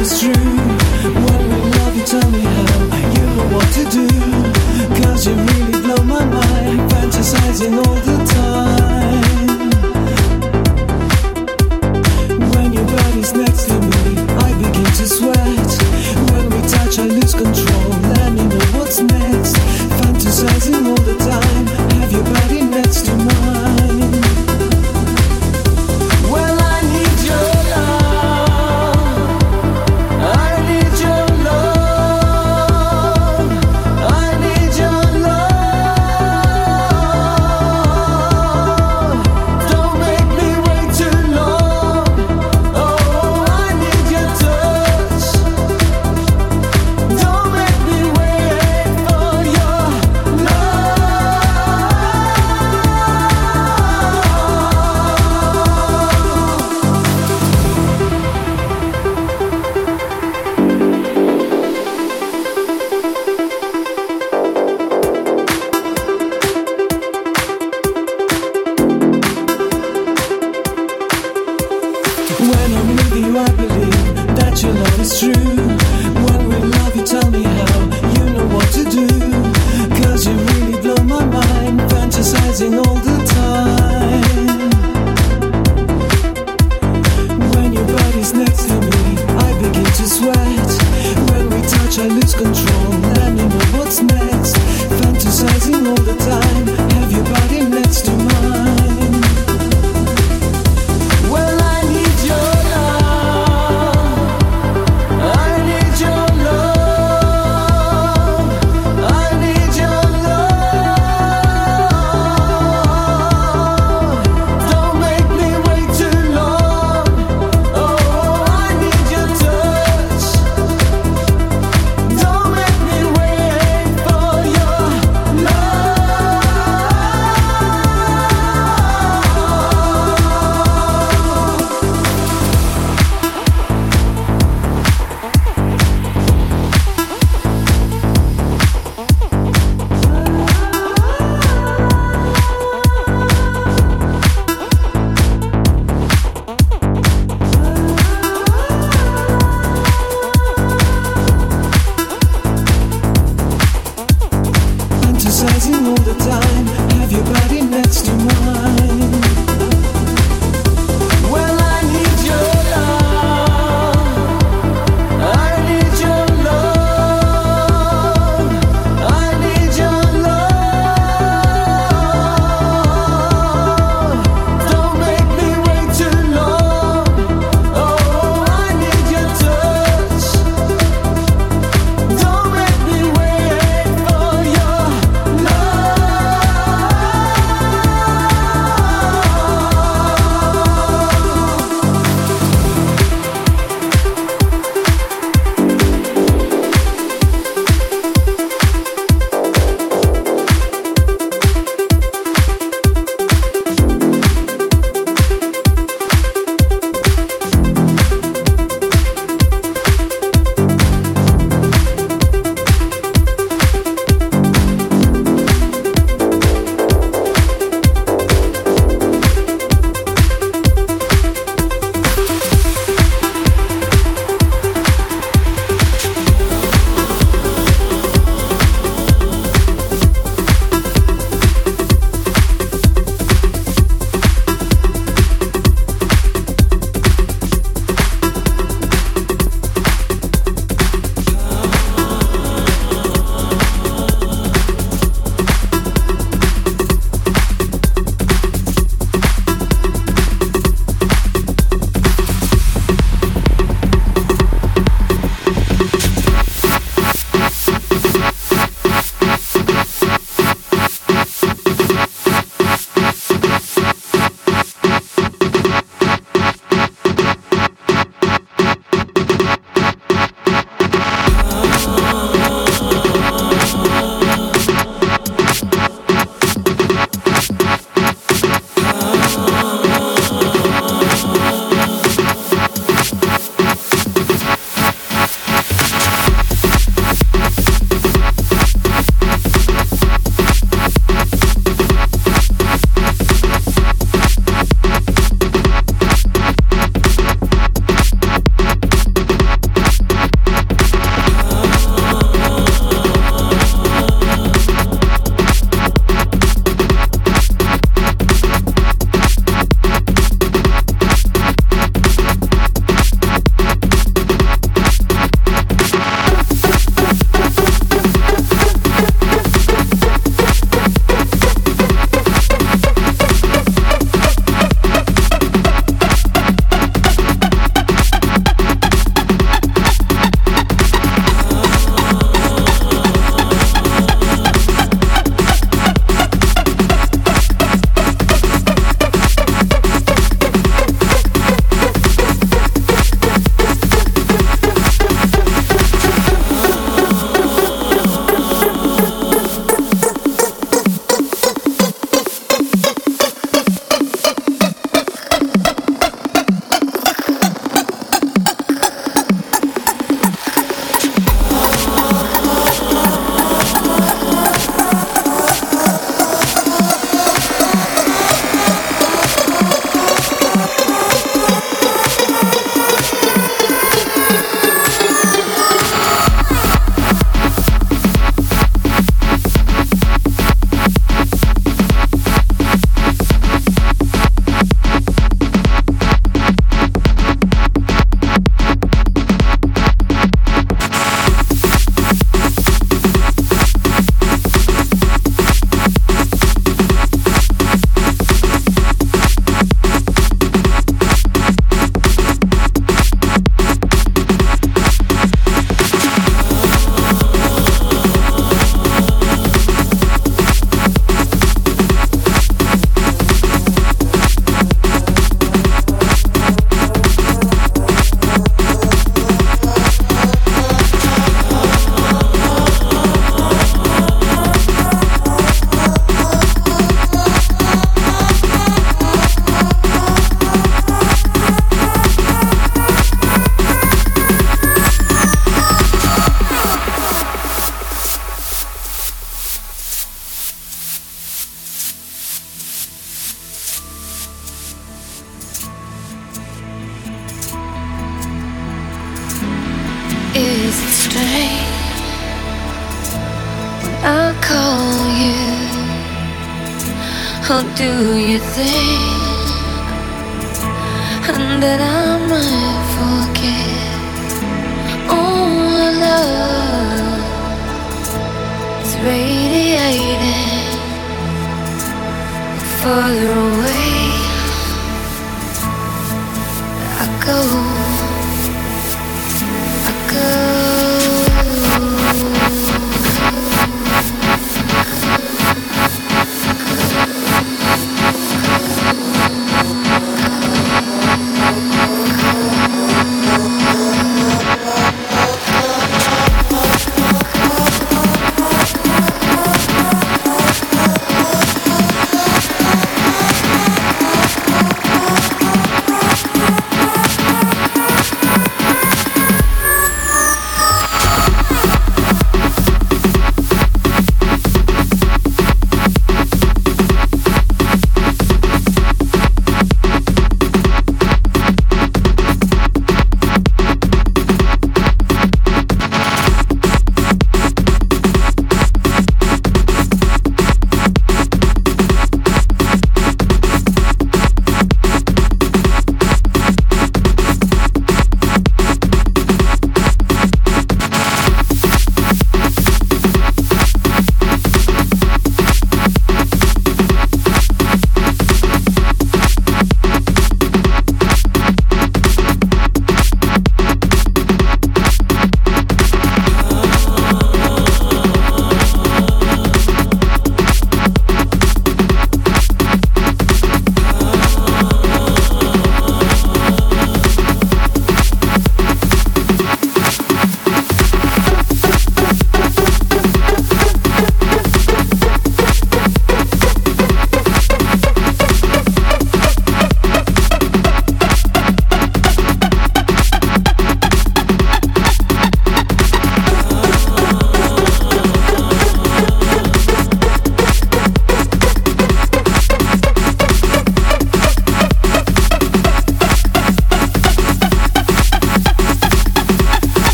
is true. what we love you, tell me how. You know what to do. Cause you really blow my mind. Fantasizing all the